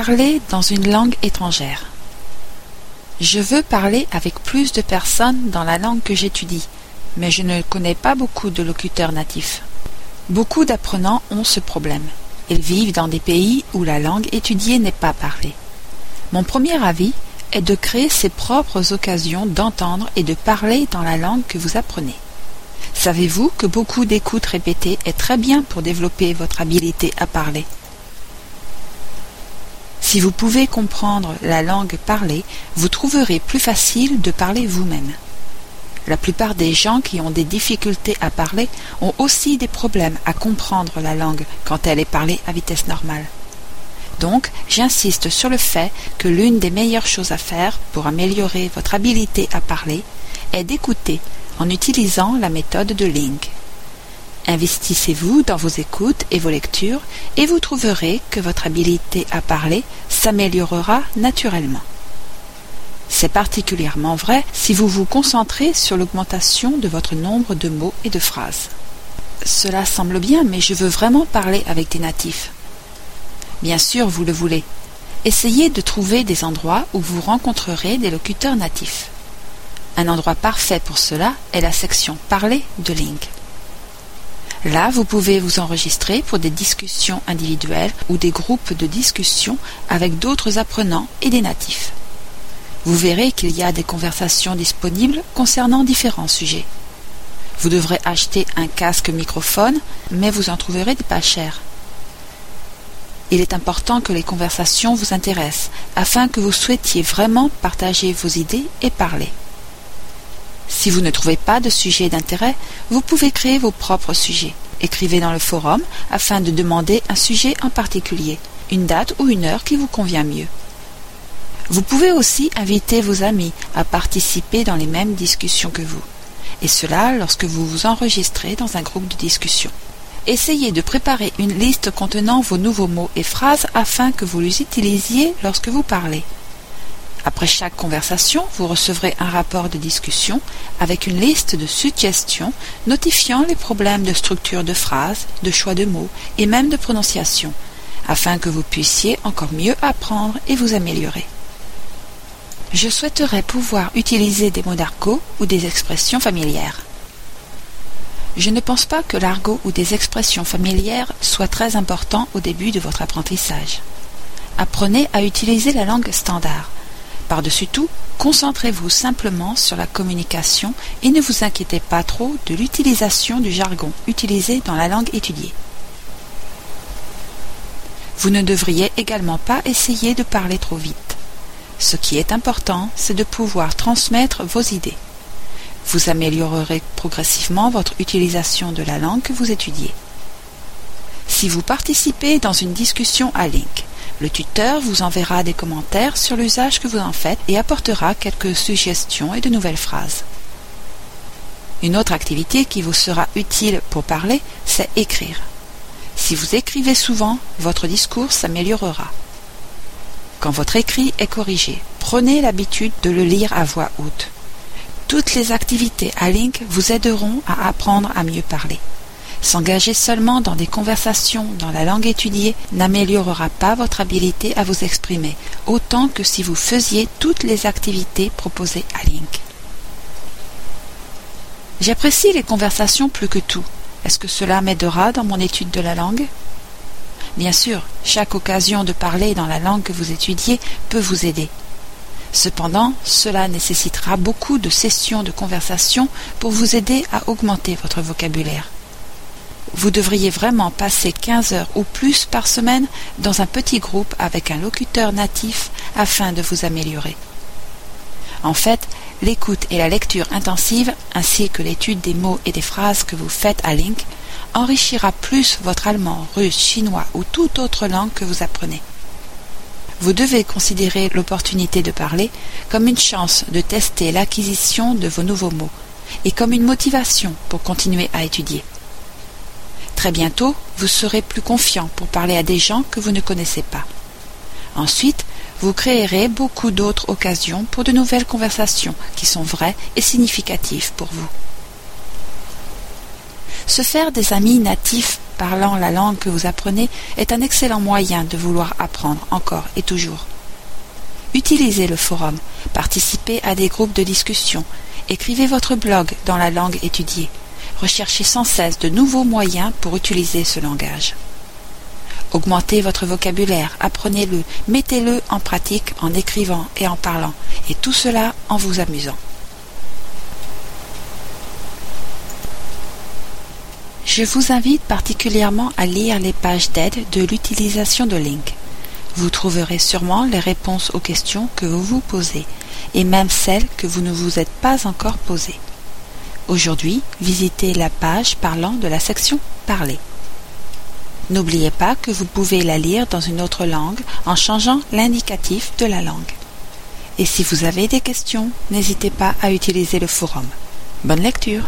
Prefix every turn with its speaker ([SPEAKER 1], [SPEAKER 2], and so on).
[SPEAKER 1] Parler dans une langue étrangère. Je veux parler avec plus de personnes dans la langue que j'étudie, mais je ne connais pas beaucoup de locuteurs natifs. Beaucoup d'apprenants ont ce problème. Ils vivent dans des pays où la langue étudiée n'est pas parlée. Mon premier avis est de créer ses propres occasions d'entendre et de parler dans la langue que vous apprenez. Savez-vous que beaucoup d'écoutes répétées est très bien pour développer votre habileté à parler? Si vous pouvez comprendre la langue parlée, vous trouverez plus facile de parler vous-même. La plupart des gens qui ont des difficultés à parler ont aussi des problèmes à comprendre la langue quand elle est parlée à vitesse normale. Donc, j'insiste sur le fait que l'une des meilleures choses à faire pour améliorer votre habileté à parler est d'écouter en utilisant la méthode de Link. Investissez-vous dans vos écoutes et vos lectures et vous trouverez que votre habileté à parler s'améliorera naturellement. C'est particulièrement vrai si vous vous concentrez sur l'augmentation de votre nombre de mots et de phrases. Cela semble bien, mais je veux vraiment parler avec des natifs. Bien sûr, vous le voulez. Essayez de trouver des endroits où vous rencontrerez des locuteurs natifs. Un endroit parfait pour cela est la section Parler de Link. Là, vous pouvez vous enregistrer pour des discussions individuelles ou des groupes de discussion avec d'autres apprenants et des natifs. Vous verrez qu'il y a des conversations disponibles concernant différents sujets. Vous devrez acheter un casque microphone, mais vous en trouverez des pas chers. Il est important que les conversations vous intéressent, afin que vous souhaitiez vraiment partager vos idées et parler. Si vous ne trouvez pas de sujet d'intérêt, vous pouvez créer vos propres sujets. Écrivez dans le forum afin de demander un sujet en particulier, une date ou une heure qui vous convient mieux. Vous pouvez aussi inviter vos amis à participer dans les mêmes discussions que vous, et cela lorsque vous vous enregistrez dans un groupe de discussion. Essayez de préparer une liste contenant vos nouveaux mots et phrases afin que vous les utilisiez lorsque vous parlez. Après chaque conversation, vous recevrez un rapport de discussion avec une liste de suggestions notifiant les problèmes de structure de phrase, de choix de mots et même de prononciation, afin que vous puissiez encore mieux apprendre et vous améliorer. Je souhaiterais pouvoir utiliser des mots d'argot ou des expressions familières. Je ne pense pas que l'argot ou des expressions familières soient très importants au début de votre apprentissage. Apprenez à utiliser la langue standard par-dessus tout, concentrez-vous simplement sur la communication et ne vous inquiétez pas trop de l'utilisation du jargon utilisé dans la langue étudiée. Vous ne devriez également pas essayer de parler trop vite. Ce qui est important, c'est de pouvoir transmettre vos idées. Vous améliorerez progressivement votre utilisation de la langue que vous étudiez. Si vous participez dans une discussion à Link, le tuteur vous enverra des commentaires sur l'usage que vous en faites et apportera quelques suggestions et de nouvelles phrases. Une autre activité qui vous sera utile pour parler, c'est écrire. Si vous écrivez souvent, votre discours s'améliorera. Quand votre écrit est corrigé, prenez l'habitude de le lire à voix haute. Toutes les activités à Link vous aideront à apprendre à mieux parler. S'engager seulement dans des conversations dans la langue étudiée n'améliorera pas votre habileté à vous exprimer, autant que si vous faisiez toutes les activités proposées à Link. J'apprécie les conversations plus que tout. Est-ce que cela m'aidera dans mon étude de la langue? Bien sûr, chaque occasion de parler dans la langue que vous étudiez peut vous aider. Cependant, cela nécessitera beaucoup de sessions de conversation pour vous aider à augmenter votre vocabulaire vous devriez vraiment passer 15 heures ou plus par semaine dans un petit groupe avec un locuteur natif afin de vous améliorer. En fait, l'écoute et la lecture intensive, ainsi que l'étude des mots et des phrases que vous faites à Link, enrichira plus votre allemand, russe, chinois ou toute autre langue que vous apprenez. Vous devez considérer l'opportunité de parler comme une chance de tester l'acquisition de vos nouveaux mots et comme une motivation pour continuer à étudier. Très bientôt, vous serez plus confiant pour parler à des gens que vous ne connaissez pas. Ensuite, vous créerez beaucoup d'autres occasions pour de nouvelles conversations qui sont vraies et significatives pour vous. Se faire des amis natifs parlant la langue que vous apprenez est un excellent moyen de vouloir apprendre encore et toujours. Utilisez le forum, participez à des groupes de discussion, écrivez votre blog dans la langue étudiée, recherchez sans cesse de nouveaux moyens pour utiliser ce langage. Augmentez votre vocabulaire, apprenez-le, mettez-le en pratique en écrivant et en parlant, et tout cela en vous amusant. Je vous invite particulièrement à lire les pages d'aide de l'utilisation de Link. Vous trouverez sûrement les réponses aux questions que vous vous posez, et même celles que vous ne vous êtes pas encore posées. Aujourd'hui, visitez la page parlant de la section Parler. N'oubliez pas que vous pouvez la lire dans une autre langue en changeant l'indicatif de la langue. Et si vous avez des questions, n'hésitez pas à utiliser le forum. Bonne lecture